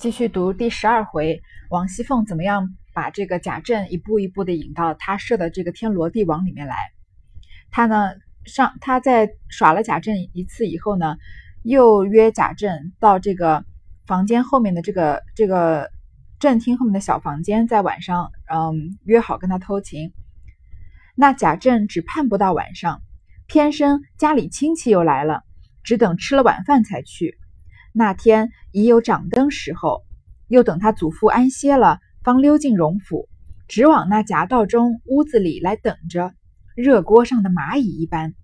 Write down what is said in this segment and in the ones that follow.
继续读第十二回，王熙凤怎么样把这个贾政一步一步的引到他设的这个天罗地网里面来？他呢上他在耍了贾政一次以后呢，又约贾政到这个房间后面的这个这个正厅后面的小房间，在晚上嗯约好跟他偷情。那贾政只盼不到晚上，偏生家里亲戚又来了，只等吃了晚饭才去。那天已有掌灯时候，又等他祖父安歇了，方溜进荣府，直往那夹道中屋子里来等着，热锅上的蚂蚁一般。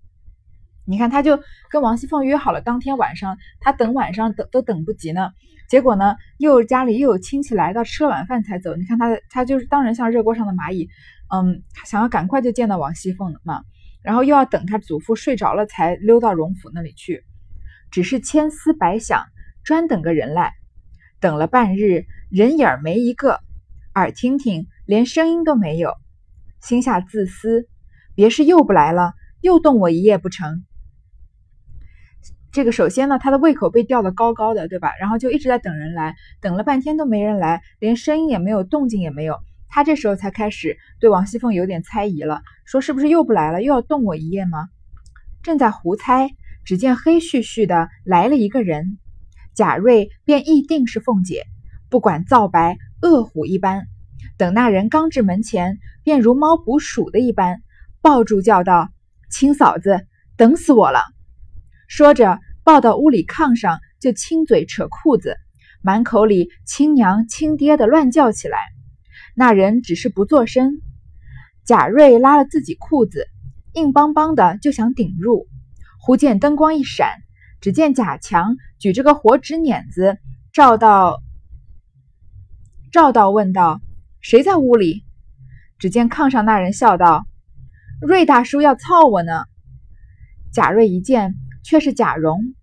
你看，他就跟王熙凤约好了，当天晚上他等晚上等都等不及呢。结果呢，又家里又有亲戚来到，吃了晚饭才走。你看他，他就是当然像热锅上的蚂蚁，嗯，想要赶快就见到王熙凤嘛。然后又要等他祖父睡着了，才溜到荣府那里去，只是千思百想。专等个人来，等了半日，人影儿没一个，耳听听，连声音都没有，心下自私，别是又不来了，又冻我一夜不成？这个首先呢，他的胃口被吊得高高的，对吧？然后就一直在等人来，等了半天都没人来，连声音也没有，动静也没有，他这时候才开始对王熙凤有点猜疑了，说是不是又不来了，又要冻我一夜吗？正在胡猜，只见黑絮絮的来了一个人。贾瑞便意定是凤姐，不管皂白，恶虎一般。等那人刚至门前，便如猫捕鼠的一般，抱住叫道：“亲嫂子，等死我了！”说着，抱到屋里炕上，就亲嘴扯裤子，满口里亲娘亲爹的乱叫起来。那人只是不作声。贾瑞拉了自己裤子，硬邦邦的就想顶入，忽见灯光一闪。只见贾强举着个火纸碾子，照到照到问道：“谁在屋里？”只见炕上那人笑道：“瑞大叔要操我呢。”贾瑞一见，却是贾蓉，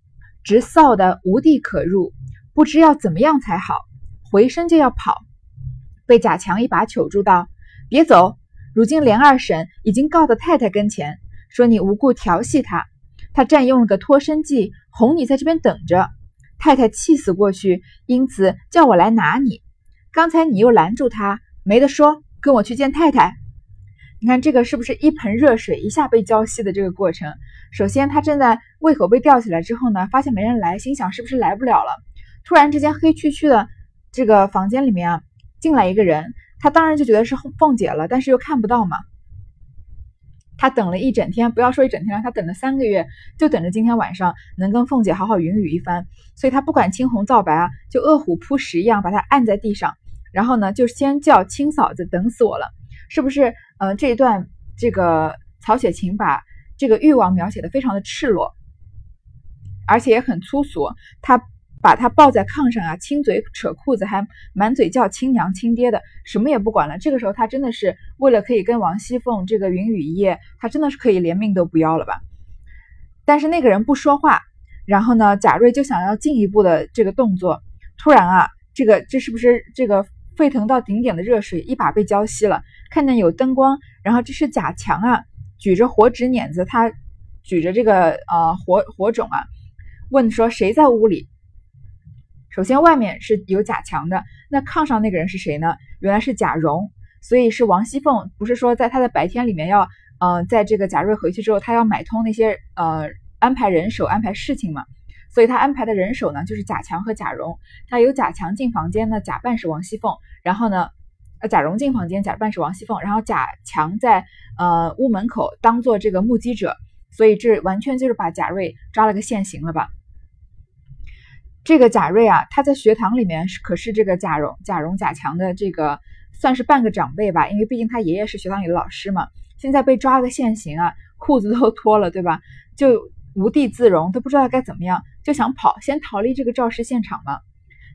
直臊得无地可入，不知要怎么样才好，回身就要跑，被贾强一把揪住道：“别走！如今连二婶已经告到太太跟前，说你无故调戏她。”她占用了个脱身计，哄你在这边等着。太太气死过去，因此叫我来拿你。刚才你又拦住他，没得说，跟我去见太太。你看这个是不是一盆热水一下被浇熄的这个过程？首先他正在胃口被吊起来之后呢，发现没人来，心想是不是来不了了？突然之间黑黢黢的这个房间里面啊，进来一个人，他当然就觉得是凤姐了，但是又看不到嘛。他等了一整天，不要说一整天了，他等了三个月，就等着今天晚上能跟凤姐好好云雨一番。所以他不管青红皂白啊，就饿虎扑食一样把他按在地上，然后呢，就先叫亲嫂子等死我了，是不是？呃，这一段这个曹雪芹把这个欲望描写的非常的赤裸，而且也很粗俗，他。把他抱在炕上啊，亲嘴扯裤子，还满嘴叫亲娘亲爹的，什么也不管了。这个时候他真的是为了可以跟王熙凤这个云雨一夜，他真的是可以连命都不要了吧？但是那个人不说话，然后呢，贾瑞就想要进一步的这个动作。突然啊，这个这是不是这个沸腾到顶点的热水一把被浇熄了？看见有灯光，然后这是贾强啊，举着火纸碾子，他举着这个呃火火种啊，问说谁在屋里？首先，外面是有贾强的，那炕上那个人是谁呢？原来是贾蓉，所以是王熙凤。不是说在她的白天里面要，呃，在这个贾瑞回去之后，她要买通那些呃安排人手、安排事情嘛。所以她安排的人手呢，就是贾强和贾蓉。她有贾强进房间呢，假扮是王熙凤；然后呢，呃，贾蓉进房间假扮是王熙凤，然后贾强在呃屋门口当做这个目击者。所以这完全就是把贾瑞抓了个现行了吧。这个贾瑞啊，他在学堂里面是可是这个贾蓉、贾蓉、贾强的这个算是半个长辈吧，因为毕竟他爷爷是学堂里的老师嘛。现在被抓个现行啊，裤子都脱了，对吧？就无地自容，都不知道该怎么样，就想跑，先逃离这个肇事现场嘛。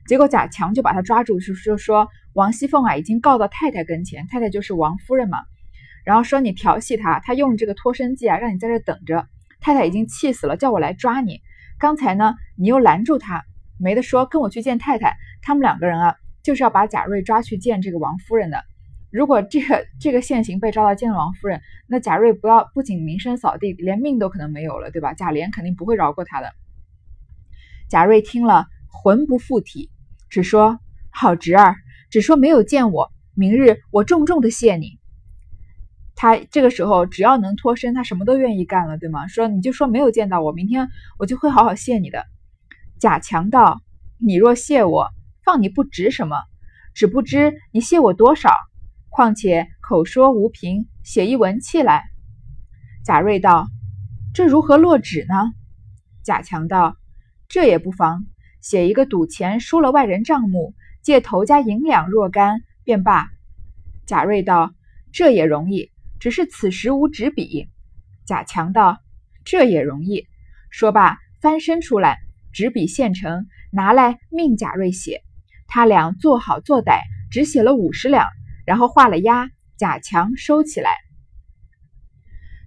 结果贾强就把他抓住，就就说王熙凤啊已经告到太太跟前，太太就是王夫人嘛。然后说你调戏他，他用这个脱身计啊，让你在这等着。太太已经气死了，叫我来抓你。刚才呢，你又拦住他。没得说，跟我去见太太。他们两个人啊，就是要把贾瑞抓去见这个王夫人的。如果这个这个现行被抓到见了王夫人，那贾瑞不要不仅名声扫地，连命都可能没有了，对吧？贾琏肯定不会饶过他的。贾瑞听了，魂不附体，只说：“好侄儿，只说没有见我，明日我重重的谢你。他这个时候只要能脱身，他什么都愿意干了，对吗？说你就说没有见到我，明天我就会好好谢你的。贾强道：“你若谢我，放你不值什么？只不知你谢我多少？况且口说无凭，写一文契来。”贾瑞道：“这如何落纸呢？”贾强道：“这也不妨，写一个赌钱输了外人账目，借头家银两若干，便罢。”贾瑞道：“这也容易，只是此时无纸笔。”贾强道：“这也容易。”说罢，翻身出来，执笔现成，拿来命贾瑞写。他俩做好做歹，只写了五十两，然后画了押，贾强收起来。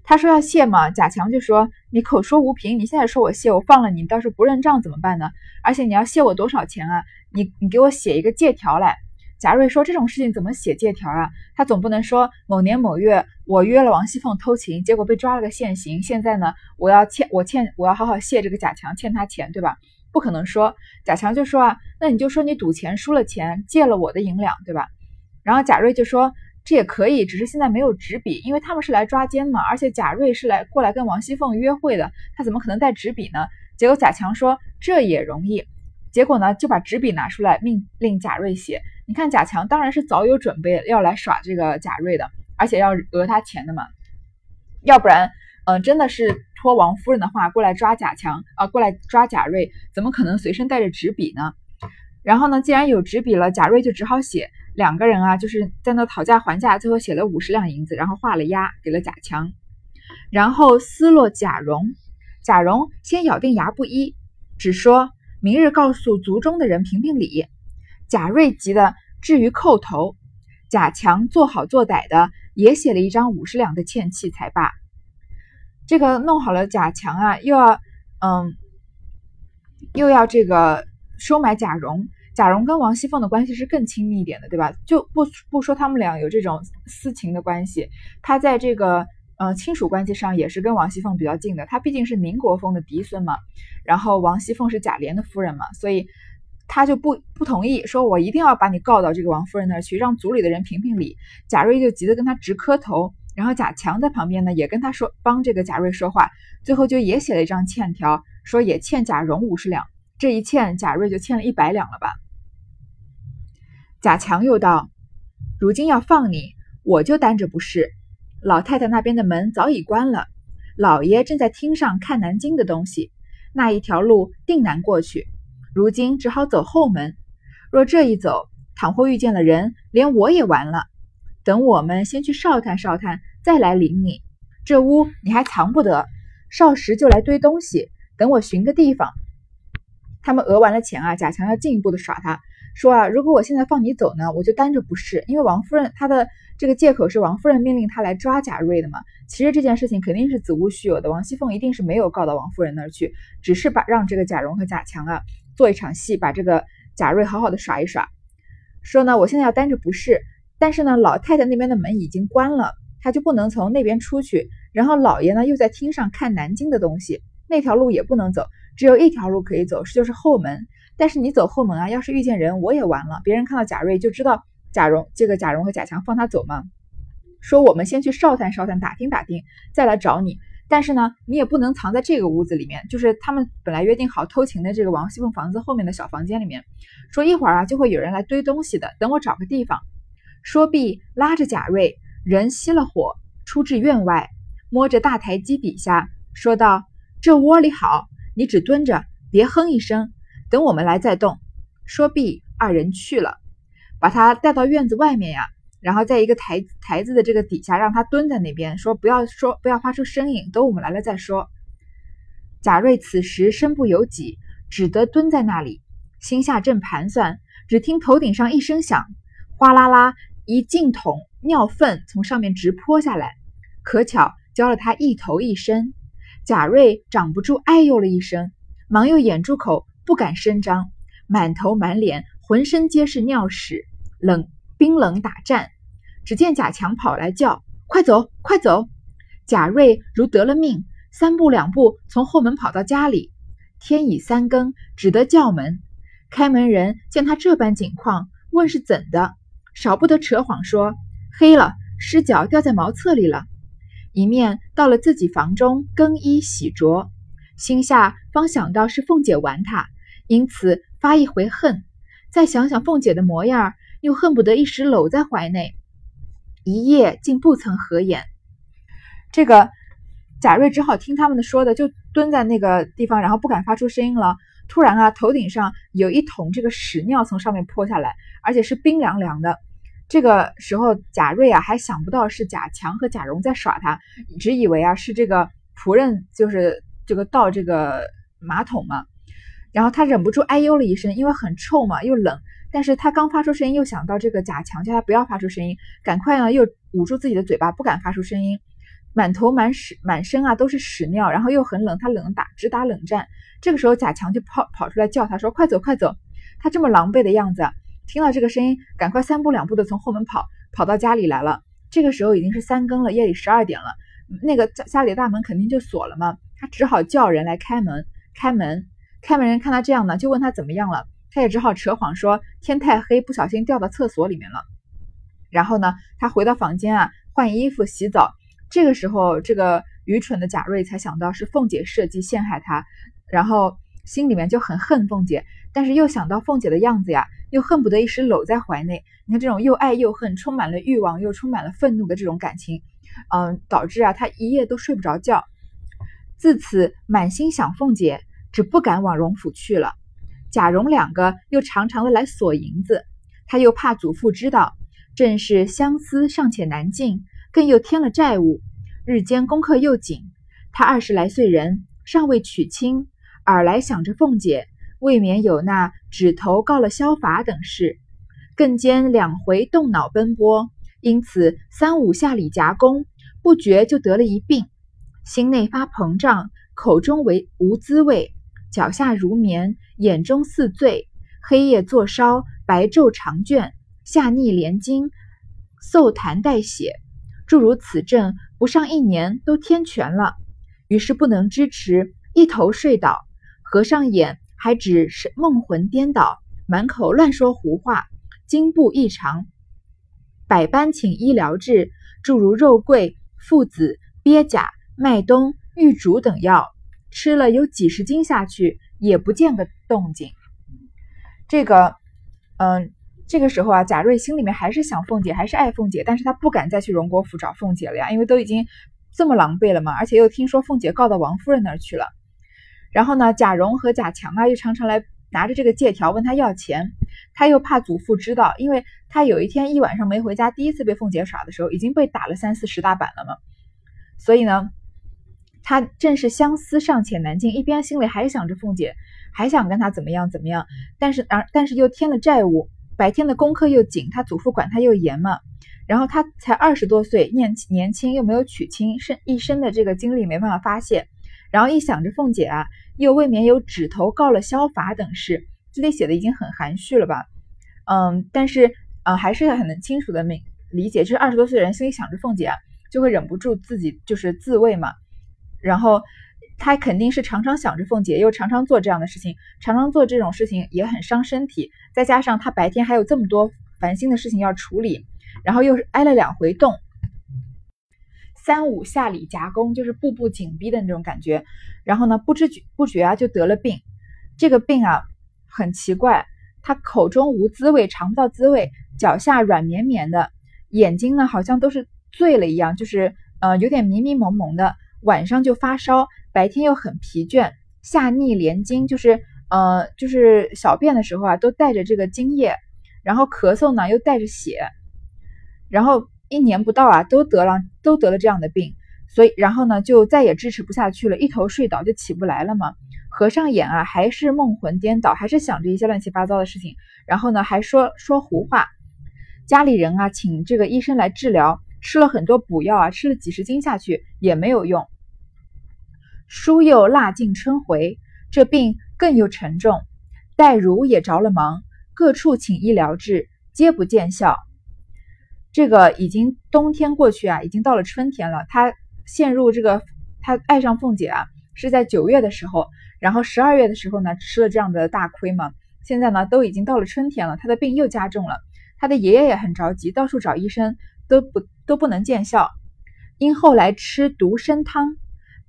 他说要谢嘛，贾强就说你口说无凭，你现在说我谢，我放了你，到时候不认账怎么办呢？而且你要谢我多少钱啊？你你给我写一个借条来。贾瑞说这种事情怎么写借条啊？他总不能说某年某月我约了王熙凤偷情，结果被抓了个现行，现在呢我要欠我欠我要好好谢这个贾强，欠他钱对吧？不可能说。贾强就说啊，那你就说你赌钱输了钱，借了我的银两对吧？然后贾瑞就说。这也可以，只是现在没有纸笔，因为他们是来抓奸嘛，而且贾瑞是来过来跟王熙凤约会的，他怎么可能带纸笔呢？结果贾强说这也容易，结果呢就把纸笔拿出来命令贾瑞写。你看贾强当然是早有准备要来耍这个贾瑞的，而且要讹他钱的嘛，要不然，嗯，真的是托王夫人的话过来抓贾强啊，过来抓贾瑞，怎么可能随身带着纸笔呢？然后呢，既然有纸笔了，贾瑞就只好写。两个人啊，就是在那讨价还价，最后写了五十两银子，然后画了押给了贾强，然后撕落贾蓉。贾蓉先咬定牙不依，只说明日告诉族中的人评评理。贾瑞急的至于叩头，贾强做好做歹的也写了一张五十两的欠契才罢。这个弄好了，贾强啊，又要嗯，又要这个收买贾蓉。贾蓉跟王熙凤的关系是更亲密一点的，对吧？就不不说他们俩有这种私情的关系，他在这个呃亲属关系上也是跟王熙凤比较近的。他毕竟是宁国峰的嫡孙嘛，然后王熙凤是贾琏的夫人嘛，所以他就不不同意，说我一定要把你告到这个王夫人那儿去，让族里的人评评理。贾瑞就急得跟他直磕头，然后贾强在旁边呢也跟他说帮这个贾瑞说话，最后就也写了一张欠条，说也欠贾蓉五十两，这一欠贾瑞就欠了一百两了吧。贾强又道：“如今要放你，我就担着不是。老太太那边的门早已关了，老爷正在厅上看南京的东西，那一条路定难过去。如今只好走后门。若这一走，倘或遇见了人，连我也完了。等我们先去哨探哨探，再来领你。这屋你还藏不得，少时就来堆东西。等我寻个地方。”他们讹完了钱啊，贾强要进一步的耍他。说啊，如果我现在放你走呢，我就担着不是，因为王夫人她的这个借口是王夫人命令她来抓贾瑞的嘛。其实这件事情肯定是子无虚有的，王熙凤一定是没有告到王夫人那儿去，只是把让这个贾蓉和贾强啊做一场戏，把这个贾瑞好好的耍一耍。说呢，我现在要担着不是，但是呢，老太太那边的门已经关了，她就不能从那边出去。然后老爷呢又在厅上看南京的东西，那条路也不能走，只有一条路可以走，就是后门。但是你走后门啊，要是遇见人，我也完了。别人看到贾瑞就知道贾蓉，这个贾蓉和贾强放他走吗？说我们先去哨探哨探，打听打听，再来找你。但是呢，你也不能藏在这个屋子里面，就是他们本来约定好偷情的这个王熙凤房子后面的小房间里面。说一会儿啊，就会有人来堆东西的，等我找个地方。说毕，拉着贾瑞，人熄了火，出至院外，摸着大台基底下，说道：“这窝里好，你只蹲着，别哼一声。”等我们来再动。说毕，二人去了，把他带到院子外面呀，然后在一个台台子的这个底下，让他蹲在那边，说不要说，不要发出声音，等我们来了再说。贾瑞此时身不由己，只得蹲在那里，心下正盘算，只听头顶上一声响，哗啦啦，一净桶尿粪从上面直泼下来，可巧浇了他一头一身。贾瑞长不住，哎呦了一声，忙又掩住口。不敢声张，满头满脸浑身皆是尿屎，冷冰冷打颤。只见贾强跑来叫：“快走，快走！”贾瑞如得了命，三步两步从后门跑到家里。天已三更，只得叫门。开门人见他这般景况，问是怎的，少不得扯谎说黑了，失脚掉在茅厕里了。一面到了自己房中更衣洗濯，心下方想到是凤姐玩他，因此发一回恨。再想想凤姐的模样，又恨不得一时搂在怀内，一夜竟不曾合眼。这个贾瑞只好听他们的说的，就蹲在那个地方，然后不敢发出声音了。突然啊，头顶上有一桶这个屎尿从上面泼下来，而且是冰凉凉的。这个时候，贾瑞啊还想不到是贾强和贾蓉在耍他，只以为啊是这个仆人就是这个倒这个马桶嘛。然后他忍不住哎呦了一声，因为很臭嘛，又冷。但是他刚发出声音，又想到这个贾强叫他不要发出声音，赶快呢又捂住自己的嘴巴，不敢发出声音。满头满屎满身啊都是屎尿，然后又很冷，他冷打直打冷战。这个时候贾强就跑跑出来叫他说：“快走快走！”他这么狼狈的样子。听到这个声音，赶快三步两步的从后门跑，跑到家里来了。这个时候已经是三更了，夜里十二点了。那个家家里的大门肯定就锁了嘛，他只好叫人来开门。开门，开门人看他这样呢，就问他怎么样了。他也只好扯谎说天太黑，不小心掉到厕所里面了。然后呢，他回到房间啊，换衣服洗澡。这个时候，这个愚蠢的贾瑞才想到是凤姐设计陷害他，然后心里面就很恨凤姐。但是又想到凤姐的样子呀，又恨不得一时搂在怀内。你看这种又爱又恨，充满了欲望又充满了愤怒的这种感情，嗯，导致啊他一夜都睡不着觉。自此满心想凤姐，只不敢往荣府去了。贾蓉两个又常常的来索银子，他又怕祖父知道，正是相思尚且难尽，更又添了债务，日间功课又紧。他二十来岁人，尚未娶亲，耳来想着凤姐。未免有那指头告了消法等事，更兼两回动脑奔波，因此三五下里夹攻，不觉就得了一病，心内发膨胀，口中为无滋味，脚下如棉，眼中似醉，黑夜坐烧，白昼长倦，下逆连经，嗽痰带血，诸如此症，不上一年都天全了。于是不能支持，一头睡倒，合上眼。还只是梦魂颠倒，满口乱说胡话，经部异常，百般请医疗治，诸如肉桂、附子、鳖甲、麦冬、玉竹等药，吃了有几十斤下去，也不见个动静。这个，嗯，这个时候啊，贾瑞心里面还是想凤姐，还是爱凤姐，但是他不敢再去荣国府找凤姐了呀，因为都已经这么狼狈了嘛，而且又听说凤姐告到王夫人那儿去了。然后呢，贾蓉和贾强啊，又常常来拿着这个借条问他要钱。他又怕祖父知道，因为他有一天一晚上没回家，第一次被凤姐耍的时候，已经被打了三四十大板了嘛。所以呢，他正是相思尚且难尽，一边心里还想着凤姐，还想跟他怎么样怎么样，但是而但是又添了债务，白天的功课又紧，他祖父管他又严嘛。然后他才二十多岁，年年轻又没有娶亲，身一身的这个精力没办法发泄。然后一想着凤姐啊，又未免有指头告了萧法等事，这里写的已经很含蓄了吧？嗯，但是呃，还是很能清楚的明理解，就是二十多岁人心里想着凤姐啊，就会忍不住自己就是自慰嘛。然后他肯定是常常想着凤姐，又常常做这样的事情，常常做这种事情也很伤身体。再加上他白天还有这么多烦心的事情要处理，然后又是挨了两回冻。三五下里夹攻，就是步步紧逼的那种感觉。然后呢，不知不觉啊，就得了病。这个病啊，很奇怪，他口中无滋味，尝不到滋味；脚下软绵绵的，眼睛呢，好像都是醉了一样，就是呃，有点迷迷蒙蒙的。晚上就发烧，白天又很疲倦，下逆连经，就是呃，就是小便的时候啊，都带着这个精液，然后咳嗽呢，又带着血，然后。一年不到啊，都得了，都得了这样的病，所以然后呢，就再也支持不下去了，一头睡倒就起不来了嘛。合上眼啊，还是梦魂颠倒，还是想着一些乱七八糟的事情，然后呢，还说说胡话。家里人啊，请这个医生来治疗，吃了很多补药啊，吃了几十斤下去也没有用。书又腊尽春回，这病更又沉重，黛如也着了忙，各处请医疗治，皆不见效。这个已经冬天过去啊，已经到了春天了。他陷入这个，他爱上凤姐啊，是在九月的时候，然后十二月的时候呢，吃了这样的大亏嘛。现在呢都已经到了春天了，他的病又加重了。他的爷爷也很着急，到处找医生，都不都不能见效。因后来吃独参汤，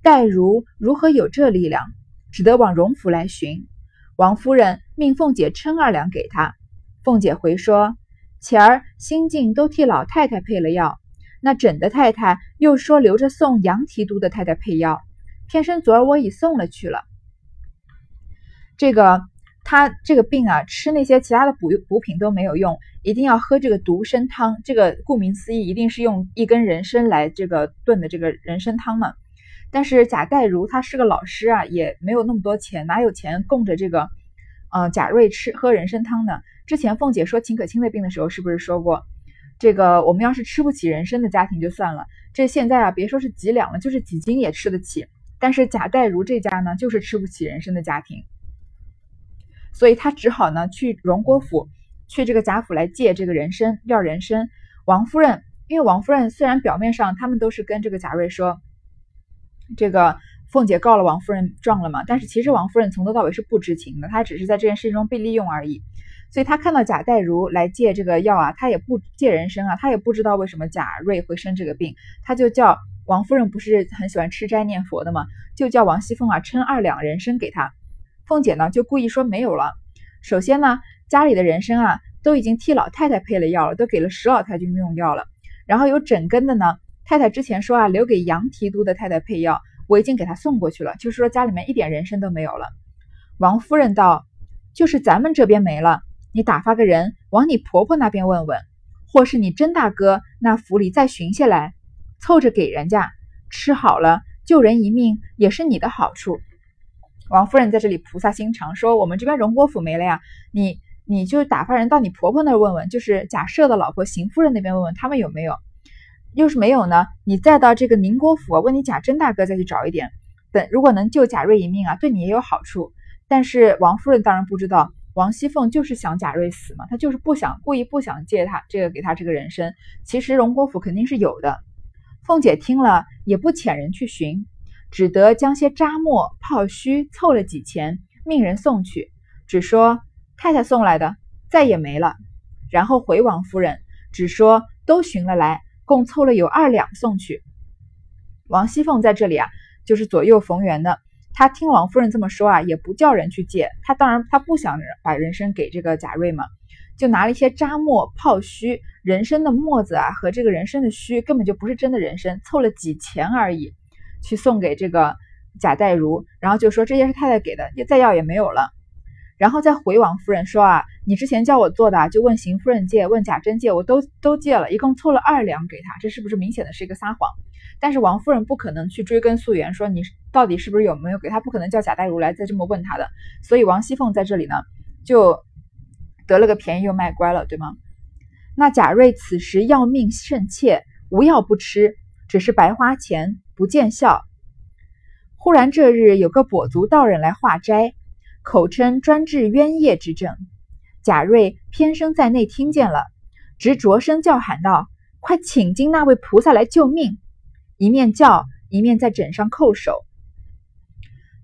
黛如如何有这力量？只得往荣府来寻。王夫人命凤姐称二两给他。凤姐回说：“前儿新晋都替老太太配了药，那诊的太太又说留着送杨提督的太太配药，偏生昨儿我已送了去了。这个。”他这个病啊，吃那些其他的补补品都没有用，一定要喝这个独参汤。这个顾名思义，一定是用一根人参来这个炖的这个人参汤嘛。但是贾代儒他是个老师啊，也没有那么多钱，哪有钱供着这个呃贾瑞吃喝人参汤呢？之前凤姐说秦可卿的病的时候，是不是说过，这个我们要是吃不起人参的家庭就算了，这现在啊，别说是几两了，就是几斤也吃得起。但是贾代儒这家呢，就是吃不起人参的家庭。所以他只好呢去荣国府，去这个贾府来借这个人参要人参。王夫人，因为王夫人虽然表面上他们都是跟这个贾瑞说，这个凤姐告了王夫人状了嘛，但是其实王夫人从头到尾是不知情的，她只是在这件事情中被利用而已。所以她看到贾代儒来借这个药啊，她也不借人参啊，她也不知道为什么贾瑞会生这个病，她就叫王夫人不是很喜欢吃斋念佛的嘛，就叫王熙凤啊称二两人参给她。凤姐呢就故意说没有了。首先呢，家里的人参啊都已经替老太太配了药了，都给了石老太君用药了。然后有整根的呢，太太之前说啊留给杨提督的太太配药，我已经给他送过去了。就是说家里面一点人参都没有了。王夫人道：“就是咱们这边没了，你打发个人往你婆婆那边问问，或是你甄大哥那府里再寻下来，凑着给人家吃好了，救人一命也是你的好处。”王夫人在这里菩萨心肠，说：“我们这边荣国府没了呀，你你就打发人到你婆婆那儿问问，就是贾赦的老婆邢夫人那边问问，他们有没有？要是没有呢，你再到这个宁国府问你贾珍大哥再去找一点。等如果能救贾瑞一命啊，对你也有好处。但是王夫人当然不知道，王熙凤就是想贾瑞死嘛，她就是不想故意不想借他这个给他这个人参。其实荣国府肯定是有的。凤姐听了也不遣人去寻。”只得将些渣末泡须凑了几钱，命人送去，只说太太送来的，再也没了。然后回王夫人，只说都寻了来，共凑了有二两送去。王熙凤在这里啊，就是左右逢源的。她听王夫人这么说啊，也不叫人去借。她当然她不想把人参给这个贾瑞嘛，就拿了一些渣末泡须，人参的末子啊和这个人参的须根本就不是真的人参，凑了几钱而已。去送给这个贾代儒，然后就说这些是太太给的，再要也没有了。然后再回王夫人说啊，你之前叫我做的，就问邢夫人借，问贾珍借，我都都借了，一共凑了二两给他，这是不是明显的是一个撒谎？但是王夫人不可能去追根溯源，说你到底是不是有没有给他，不可能叫贾代儒来再这么问他的。所以王熙凤在这里呢，就得了个便宜又卖乖了，对吗？那贾瑞此时要命甚切，无药不吃，只是白花钱。不见效。忽然这日有个跛足道人来化斋，口称专治冤业之症。贾瑞偏生在内听见了，直着声叫喊道：“快请进那位菩萨来救命！”一面叫，一面在枕上叩首。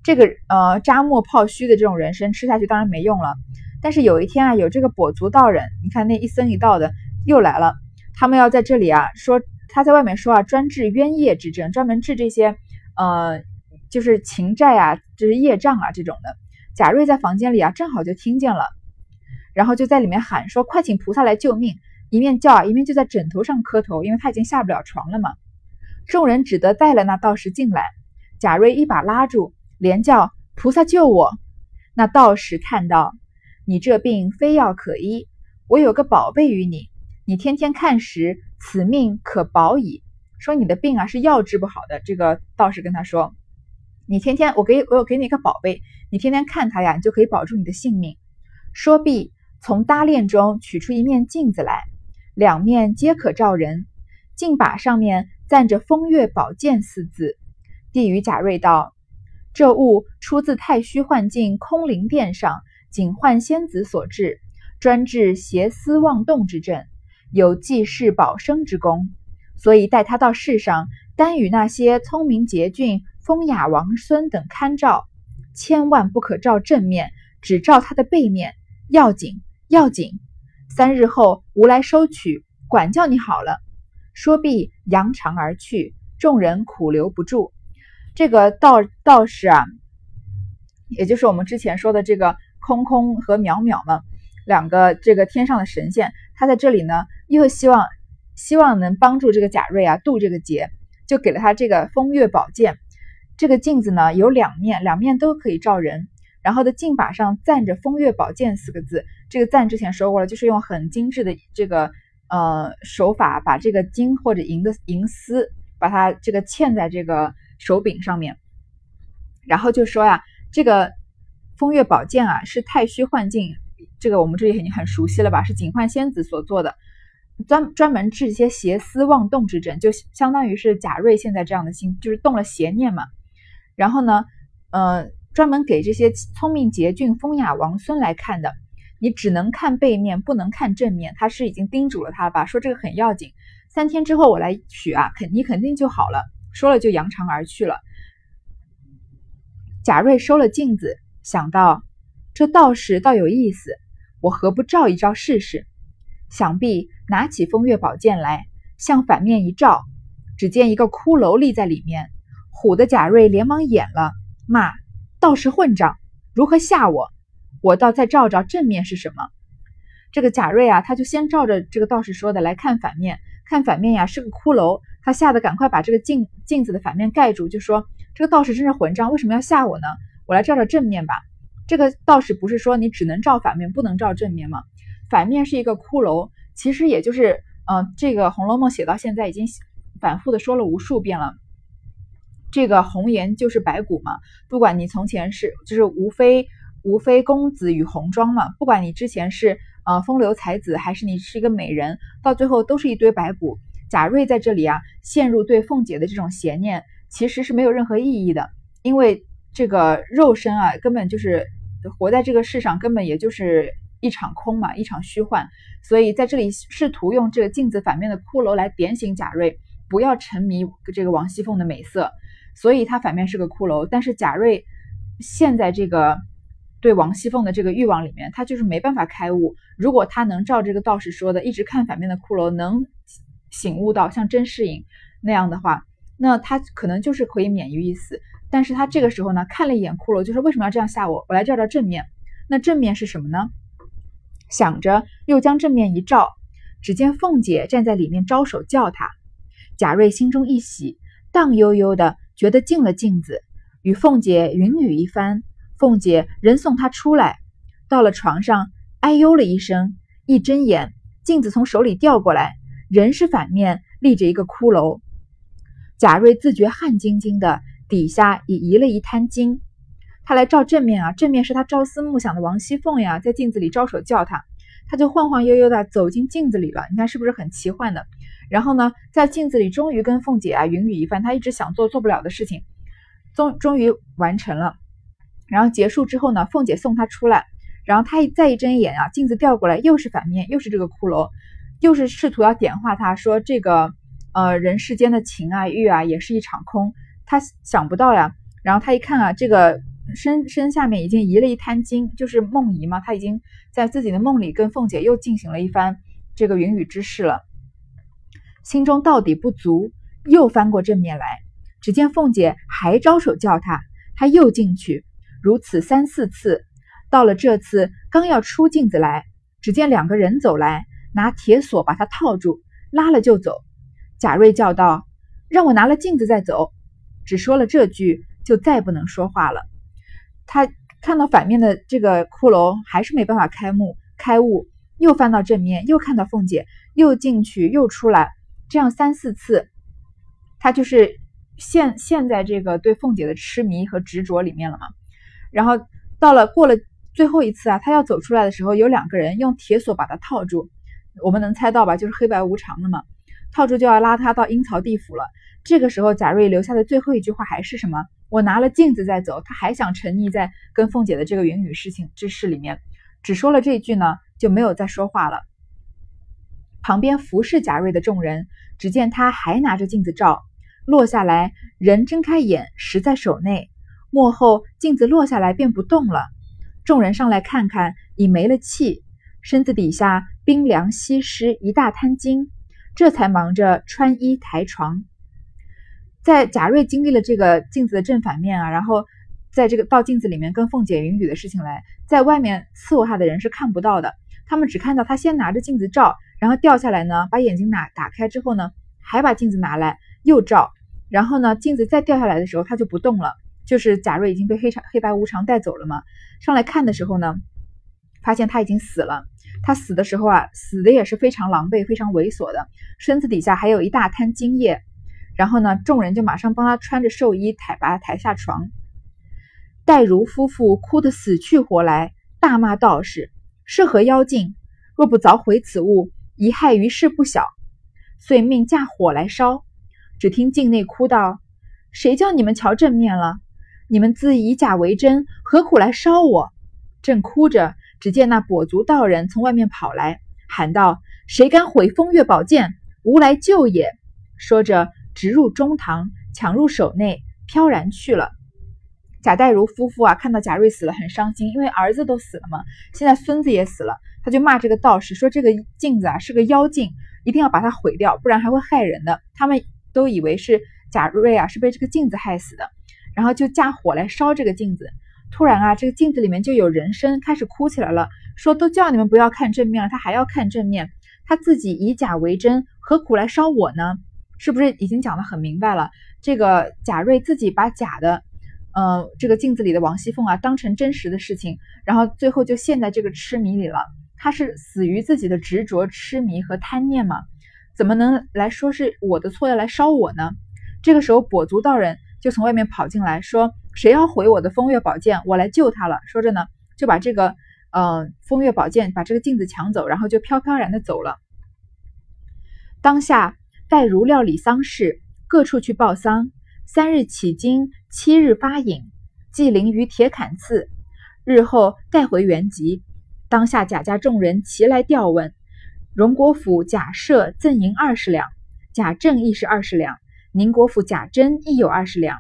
这个呃扎墨泡须的这种人参吃下去当然没用了。但是有一天啊，有这个跛足道人，你看那一僧一道的又来了，他们要在这里啊说。他在外面说啊，专治冤业之症，专门治这些，呃，就是情债啊，就是业障啊这种的。贾瑞在房间里啊，正好就听见了，然后就在里面喊说：“快请菩萨来救命！”一面叫啊，一面就在枕头上磕头，因为他已经下不了床了嘛。众人只得带了那道士进来，贾瑞一把拉住，连叫：“菩萨救我！”那道士看到你这病非药可医，我有个宝贝与你，你天天看时。此命可保矣。说你的病啊是药治不好的。这个道士跟他说：“你天天我给我给你个宝贝，你天天看它呀，你就可以保住你的性命。”说毕，从搭链中取出一面镜子来，两面皆可照人。镜把上面赞着“风月宝剑”四字，递与贾瑞道：“这物出自太虚幻境空灵殿上景幻仙子所制，专治邪思妄动之症。”有济世保生之功，所以带他到世上，单与那些聪明捷俊、风雅王孙等看照，千万不可照正面，只照他的背面，要紧，要紧！三日后吾来收取，管教你好了。”说毕，扬长而去。众人苦留不住。这个道道士啊，也就是我们之前说的这个空空和淼淼嘛，两个这个天上的神仙，他在这里呢，又希望希望能帮助这个贾瑞啊渡这个劫，就给了他这个风月宝剑。这个镜子呢有两面，两面都可以照人。然后的镜把上赞着“风月宝剑”四个字。这个赞之前说过了，就是用很精致的这个呃手法，把这个金或者银的银丝。把它这个嵌在这个手柄上面，然后就说呀，这个风月宝剑啊是太虚幻境，这个我们这里已经很熟悉了吧？是警幻仙子所做的，专专门治一些邪思妄动之症，就相当于是贾瑞现在这样的心，就是动了邪念嘛。然后呢，呃，专门给这些聪明捷俊、风雅王孙来看的，你只能看背面，不能看正面。他是已经叮嘱了他了吧，说这个很要紧。三天之后我来取啊，肯你肯定就好了。说了就扬长而去了。贾瑞收了镜子，想到这道士倒有意思，我何不照一照试试？想必拿起风月宝剑来，向反面一照，只见一个骷髅立在里面。唬得贾瑞连忙掩了，骂道士混账，如何吓我？我倒再照照正面是什么。这个贾瑞啊，他就先照着这个道士说的来看反面。看反面呀，是个骷髅，他吓得赶快把这个镜镜子的反面盖住，就说：“这个道士真是混账，为什么要吓我呢？我来照照正面吧。”这个道士不是说你只能照反面，不能照正面吗？反面是一个骷髅，其实也就是，嗯，这个《红楼梦》写到现在已经反复的说了无数遍了。这个红颜就是白骨嘛，不管你从前是，就是无非无非公子与红妆嘛，不管你之前是。呃，风流才子还是你是一个美人，到最后都是一堆白骨。贾瑞在这里啊，陷入对凤姐的这种邪念，其实是没有任何意义的，因为这个肉身啊，根本就是活在这个世上，根本也就是一场空嘛，一场虚幻。所以在这里试图用这个镜子反面的骷髅来点醒贾瑞，不要沉迷这个王熙凤的美色。所以他反面是个骷髅，但是贾瑞现在这个。对王熙凤的这个欲望里面，他就是没办法开悟。如果他能照这个道士说的，一直看反面的骷髅，能醒悟到像甄士隐那样的话，那他可能就是可以免于一死。但是他这个时候呢，看了一眼骷髅，就说为什么要这样吓我？我来照照正面。那正面是什么呢？想着又将正面一照，只见凤姐站在里面招手叫他。贾瑞心中一喜，荡悠悠的觉得进了镜子，与凤姐云雨一番。凤姐人送他出来，到了床上，哎呦了一声，一睁眼，镜子从手里掉过来，人是反面立着一个骷髅。贾瑞自觉汗津津的，底下已移了一滩金。他来照正面啊，正面是他朝思暮想的王熙凤呀，在镜子里招手叫他，他就晃晃悠悠的走进镜子里了。你看是不是很奇幻的？然后呢，在镜子里终于跟凤姐啊云雨一番，她一直想做做不了的事情，终终于完成了。然后结束之后呢，凤姐送他出来，然后他一再一睁眼啊，镜子掉过来，又是反面，又是这个骷髅，又是试图要点化他，说这个呃人世间的情啊欲啊也是一场空，他想不到呀。然后他一看啊，这个身身下面已经移了一滩金，就是梦遗嘛，他已经在自己的梦里跟凤姐又进行了一番这个云雨之事了，心中到底不足，又翻过正面来，只见凤姐还招手叫他，他又进去。如此三四次，到了这次刚要出镜子来，只见两个人走来，拿铁锁把他套住，拉了就走。贾瑞叫道：“让我拿了镜子再走。”只说了这句，就再不能说话了。他看到反面的这个骷髅，还是没办法开目开悟，又翻到正面，又看到凤姐，又进去又出来，这样三四次，他就是陷陷在这个对凤姐的痴迷和执着里面了嘛。然后到了过了最后一次啊，他要走出来的时候，有两个人用铁锁把他套住。我们能猜到吧？就是黑白无常的嘛，套住就要拉他到阴曹地府了。这个时候，贾瑞留下的最后一句话还是什么？我拿了镜子再走。他还想沉溺在跟凤姐的这个云雨事情之事里面，只说了这句呢，就没有再说话了。旁边服侍贾瑞的众人，只见他还拿着镜子照，落下来，人睁开眼，实在手内。幕后镜子落下来便不动了，众人上来看看，已没了气，身子底下冰凉稀湿一大滩精，这才忙着穿衣抬床。在贾瑞经历了这个镜子的正反面啊，然后在这个到镜子里面跟凤姐云雨的事情来，在外面伺候他的人是看不到的，他们只看到他先拿着镜子照，然后掉下来呢，把眼睛拿打开之后呢，还把镜子拿来又照，然后呢，镜子再掉下来的时候他就不动了，就是贾瑞已经被黑长黑白无常带走了嘛。上来看的时候呢，发现他已经死了，他死的时候啊，死的也是非常狼狈、非常猥琐的，身子底下还有一大滩精液。然后呢，众人就马上帮他穿着寿衣，抬把他抬下床。戴如夫妇哭得死去活来，大骂道士是何妖精，若不凿毁此物，贻害于世不小。遂命架火来烧。只听境内哭道：“谁叫你们瞧正面了？你们自以假为真，何苦来烧我？”正哭着，只见那跛足道人从外面跑来，喊道：“谁敢毁风月宝剑？吾来救也！”说着。直入中堂，抢入手内，飘然去了。贾代儒夫妇啊，看到贾瑞死了，很伤心，因为儿子都死了嘛，现在孙子也死了，他就骂这个道士说：“这个镜子啊是个妖镜，一定要把它毁掉，不然还会害人的。”他们都以为是贾瑞啊是被这个镜子害死的，然后就架火来烧这个镜子。突然啊，这个镜子里面就有人声开始哭起来了，说：“都叫你们不要看正面了，他还要看正面，他自己以假为真，何苦来烧我呢？”是不是已经讲得很明白了？这个贾瑞自己把假的，呃，这个镜子里的王熙凤啊当成真实的事情，然后最后就陷在这个痴迷里了。他是死于自己的执着、痴迷和贪念吗？怎么能来说是我的错要来烧我呢？这个时候跛足道人就从外面跑进来，说：“谁要毁我的风月宝剑，我来救他了。”说着呢，就把这个，呃，风月宝剑把这个镜子抢走，然后就飘飘然的走了。当下。待如料理丧事，各处去报丧。三日起经，七日发引，祭灵于铁槛寺。日后带回原籍。当下贾家众人齐来调问。荣国府贾赦赠银二十两，贾政亦是二十两。宁国府贾珍亦有二十两。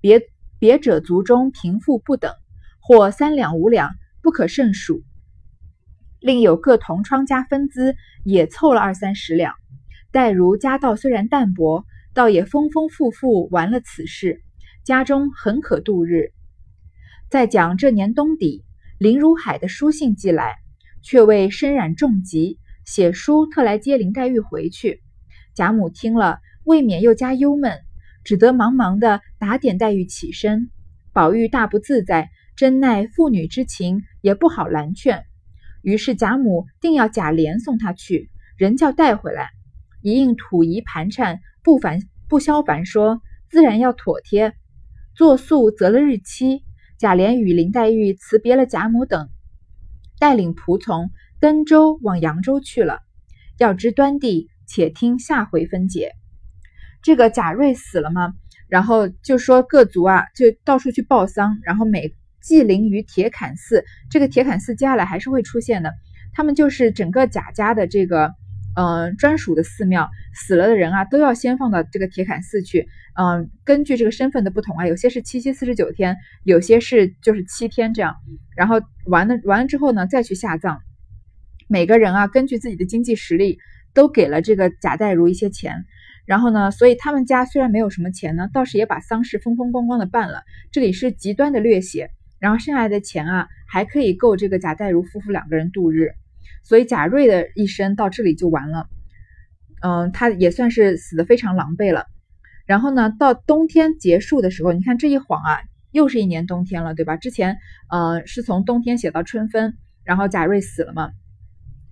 别别者族中贫富不等，或三两五两，不可胜数。另有各同窗家分资，也凑了二三十两。黛如家道虽然淡薄，倒也丰丰富富完了此事，家中很可度日。再讲这年冬底，林如海的书信寄来，却为身染重疾，写书特来接林黛玉回去。贾母听了，未免又加忧闷，只得忙忙的打点黛玉起身。宝玉大不自在，真奈父女之情，也不好拦劝。于是贾母定要贾琏送他去，人叫带回来。一应土仪盘缠，不凡不消凡说，自然要妥帖。作宿择了日期，贾琏与林黛玉辞别了贾母等，带领仆从登舟往扬州去了。要知端地，且听下回分解。这个贾瑞死了吗？然后就说各族啊，就到处去报丧，然后每祭灵于铁槛寺。这个铁槛寺接下来还是会出现的，他们就是整个贾家的这个。嗯，专属的寺庙，死了的人啊，都要先放到这个铁槛寺去。嗯，根据这个身份的不同啊，有些是七七四十九天，有些是就是七天这样。然后完了完了之后呢，再去下葬。每个人啊，根据自己的经济实力，都给了这个贾代儒一些钱。然后呢，所以他们家虽然没有什么钱呢，倒是也把丧事风风光光的办了。这里是极端的略写。然后剩下来的钱啊，还可以够这个贾代儒夫妇两个人度日。所以贾瑞的一生到这里就完了，嗯，他也算是死的非常狼狈了。然后呢，到冬天结束的时候，你看这一晃啊，又是一年冬天了，对吧？之前，呃，是从冬天写到春分，然后贾瑞死了嘛。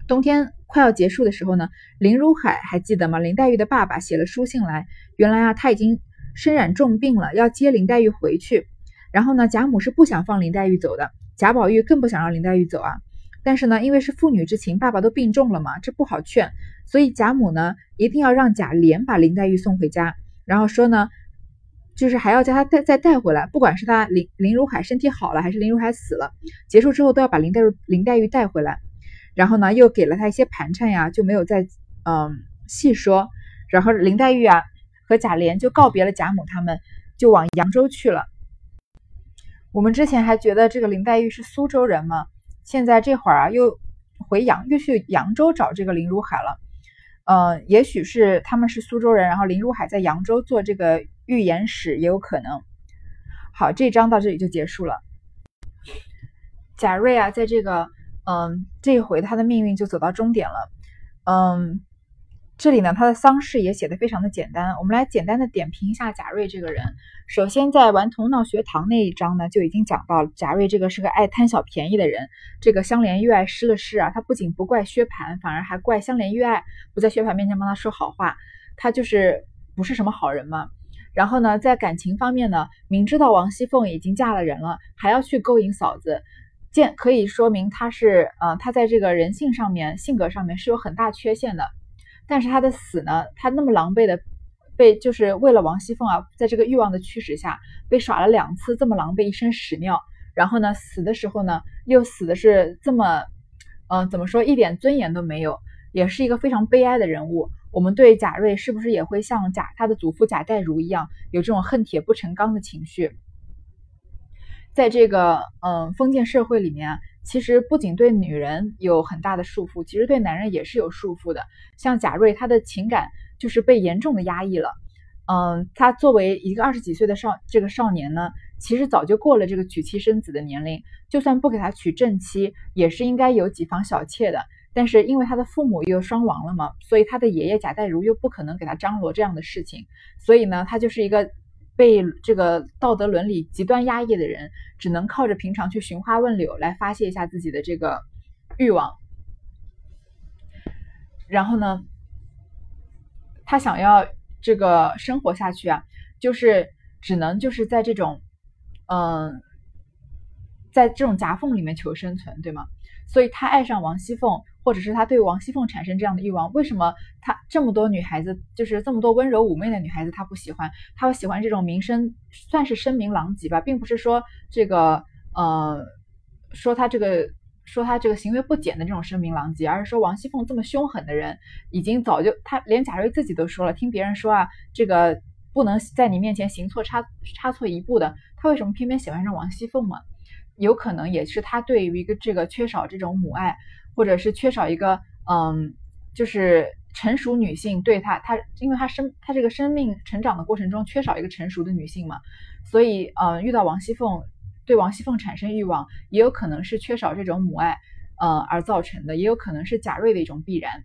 冬天快要结束的时候呢，林如海还记得吗？林黛玉的爸爸写了书信来，原来啊他已经身染重病了，要接林黛玉回去。然后呢，贾母是不想放林黛玉走的，贾宝玉更不想让林黛玉走啊。但是呢，因为是父女之情，爸爸都病重了嘛，这不好劝，所以贾母呢一定要让贾琏把林黛玉送回家，然后说呢，就是还要叫他带再带回来，不管是他林林如海身体好了，还是林如海死了，结束之后都要把林黛玉林黛玉带回来。然后呢，又给了他一些盘缠呀，就没有再嗯细说。然后林黛玉啊和贾琏就告别了贾母他们，就往扬州去了。我们之前还觉得这个林黛玉是苏州人嘛。现在这会儿啊又回扬又去扬州找这个林如海了。嗯，也许是他们是苏州人，然后林如海在扬州做这个预言使也有可能。好，这章到这里就结束了。贾瑞啊，在这个嗯这一回他的命运就走到终点了。嗯，这里呢他的丧事也写的非常的简单，我们来简单的点评一下贾瑞这个人。首先在顽童闹学堂那一章呢就已经讲到贾瑞这个是个爱贪小便宜的人。这个香莲玉爱失了势啊，他不仅不怪薛蟠，反而还怪香莲玉爱不在薛蟠面前帮他说好话，他就是不是什么好人嘛。然后呢，在感情方面呢，明知道王熙凤已经嫁了人了，还要去勾引嫂子，见可以说明他是呃，他在这个人性上面、性格上面是有很大缺陷的。但是他的死呢，他那么狼狈的。被就是为了王熙凤啊，在这个欲望的驱使下，被耍了两次这么狼狈，一身屎尿，然后呢，死的时候呢，又死的是这么，嗯，怎么说，一点尊严都没有，也是一个非常悲哀的人物。我们对贾瑞是不是也会像贾他的祖父贾代儒一样，有这种恨铁不成钢的情绪？在这个嗯封建社会里面，其实不仅对女人有很大的束缚，其实对男人也是有束缚的。像贾瑞，他的情感。就是被严重的压抑了，嗯，他作为一个二十几岁的少这个少年呢，其实早就过了这个娶妻生子的年龄，就算不给他娶正妻，也是应该有几房小妾的。但是因为他的父母又双亡了嘛，所以他的爷爷贾代儒又不可能给他张罗这样的事情，所以呢，他就是一个被这个道德伦理极端压抑的人，只能靠着平常去寻花问柳来发泄一下自己的这个欲望，然后呢？他想要这个生活下去啊，就是只能就是在这种，嗯，在这种夹缝里面求生存，对吗？所以他爱上王熙凤，或者是他对王熙凤产生这样的欲望，为什么他这么多女孩子，就是这么多温柔妩媚的女孩子，他不喜欢？他会喜欢这种名声算是声名狼藉吧，并不是说这个，呃，说他这个。说他这个行为不检的这种声名狼藉，而是说王熙凤这么凶狠的人，已经早就他连贾瑞自己都说了，听别人说啊，这个不能在你面前行错差差错一步的，他为什么偏偏喜欢上王熙凤嘛？有可能也是他对于一个这个缺少这种母爱，或者是缺少一个嗯，就是成熟女性对他，他因为他生他这个生命成长的过程中缺少一个成熟的女性嘛，所以嗯，遇到王熙凤。对王熙凤产生欲望，也有可能是缺少这种母爱，呃而造成的，也有可能是贾瑞的一种必然。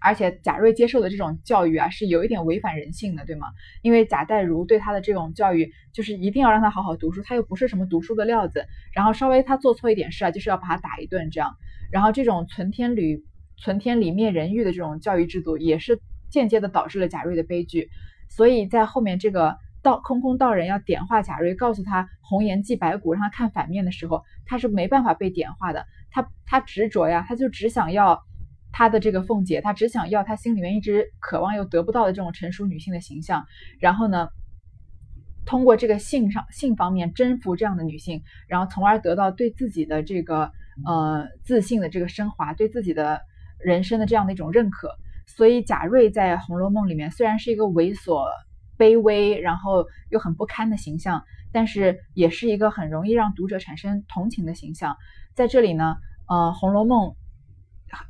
而且贾瑞接受的这种教育啊，是有一点违反人性的，对吗？因为贾代儒对他的这种教育，就是一定要让他好好读书，他又不是什么读书的料子，然后稍微他做错一点事啊，就是要把他打一顿这样。然后这种存天理、存天理灭人欲的这种教育制度，也是间接的导致了贾瑞的悲剧。所以在后面这个。道空空道人要点化贾瑞，告诉他红颜祭白骨，让他看反面的时候，他是没办法被点化的。他他执着呀，他就只想要他的这个凤姐，他只想要他心里面一直渴望又得不到的这种成熟女性的形象。然后呢，通过这个性上性方面征服这样的女性，然后从而得到对自己的这个呃自信的这个升华，对自己的人生的这样的一种认可。所以贾瑞在《红楼梦》里面虽然是一个猥琐。卑微，然后又很不堪的形象，但是也是一个很容易让读者产生同情的形象。在这里呢，呃，《红楼梦》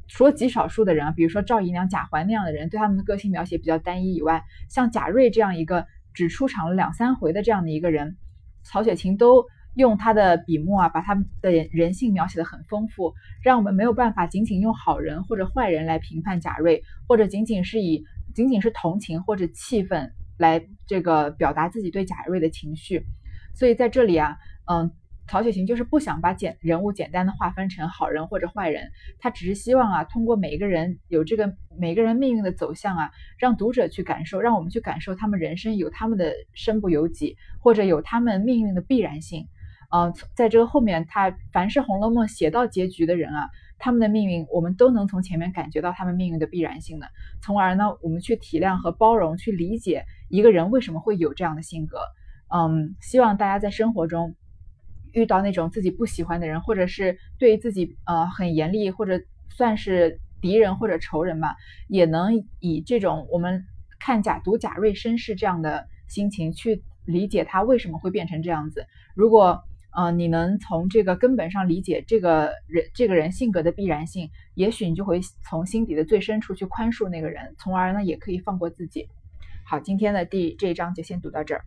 除了极少数的人啊，比如说赵姨娘、贾环那样的人，对他们的个性描写比较单一以外，像贾瑞这样一个只出场了两三回的这样的一个人，曹雪芹都用他的笔墨啊，把他们的人性描写的很丰富，让我们没有办法仅仅用好人或者坏人来评判贾瑞，或者仅仅是以仅仅是同情或者气愤。来这个表达自己对贾瑞的情绪，所以在这里啊，嗯，曹雪芹就是不想把简人物简单的划分成好人或者坏人，他只是希望啊，通过每一个人有这个每个人命运的走向啊，让读者去感受，让我们去感受他们人生有他们的身不由己，或者有他们命运的必然性。嗯，在这个后面，他凡是《红楼梦》写到结局的人啊。他们的命运，我们都能从前面感觉到他们命运的必然性的，从而呢，我们去体谅和包容，去理解一个人为什么会有这样的性格。嗯，希望大家在生活中遇到那种自己不喜欢的人，或者是对自己呃很严厉，或者算是敌人或者仇人吧，也能以这种我们看贾读贾瑞身世这样的心情去理解他为什么会变成这样子。如果呃，你能从这个根本上理解这个人这个人性格的必然性，也许你就会从心底的最深处去宽恕那个人，从而呢也可以放过自己。好，今天的第这一章就先读到这儿。